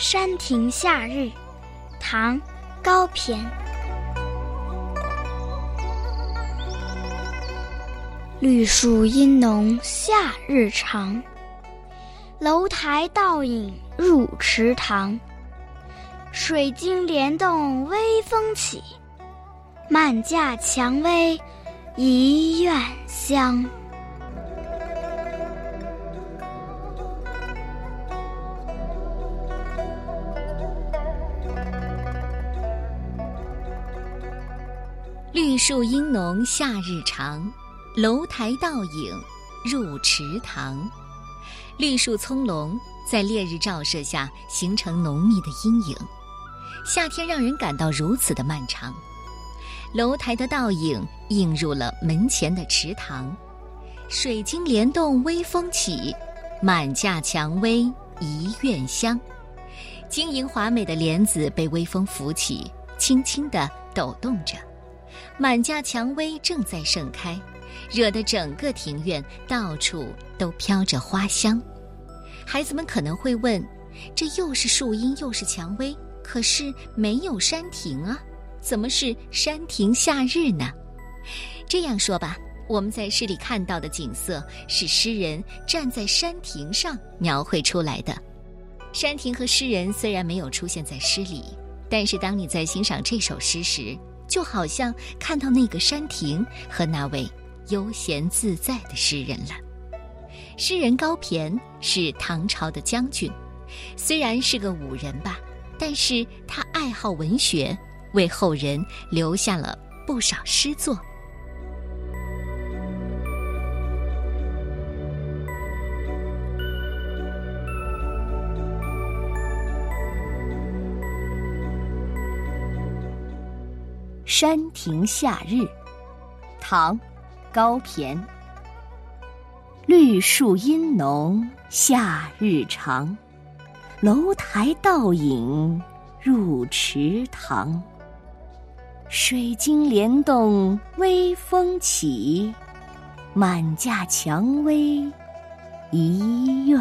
山亭夏日，唐·高骈。绿树阴浓，夏日长。楼台倒影入池塘。水晶帘动微风起，满架蔷薇一院香。绿树阴浓，夏日长。楼台倒影入池塘。绿树葱茏，在烈日照射下形成浓密的阴影。夏天让人感到如此的漫长。楼台的倒影映入了门前的池塘，水晶帘动微风起，满架蔷薇一院香。晶莹华美的莲子被微风拂起，轻轻地抖动着。满架蔷薇正在盛开，惹得整个庭院到处都飘着花香。孩子们可能会问：这又是树荫又是蔷薇？可是没有山亭啊，怎么是山亭夏日呢？这样说吧，我们在诗里看到的景色是诗人站在山亭上描绘出来的。山亭和诗人虽然没有出现在诗里，但是当你在欣赏这首诗时，就好像看到那个山亭和那位悠闲自在的诗人了。诗人高骈是唐朝的将军，虽然是个武人吧。但是他爱好文学，为后人留下了不少诗作。《山亭夏日》，唐·高骈。绿树阴浓，夏日长。楼台倒影入池塘，水晶帘动微风起，满架蔷薇一院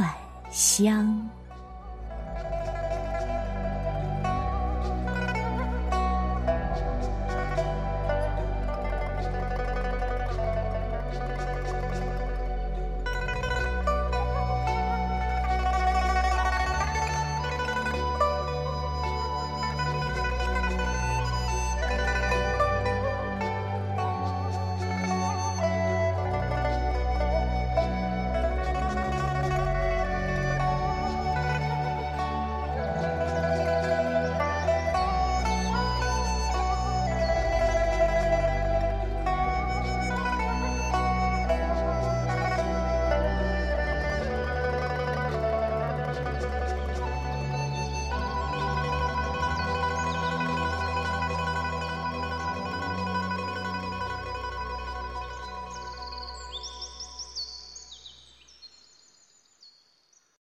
香。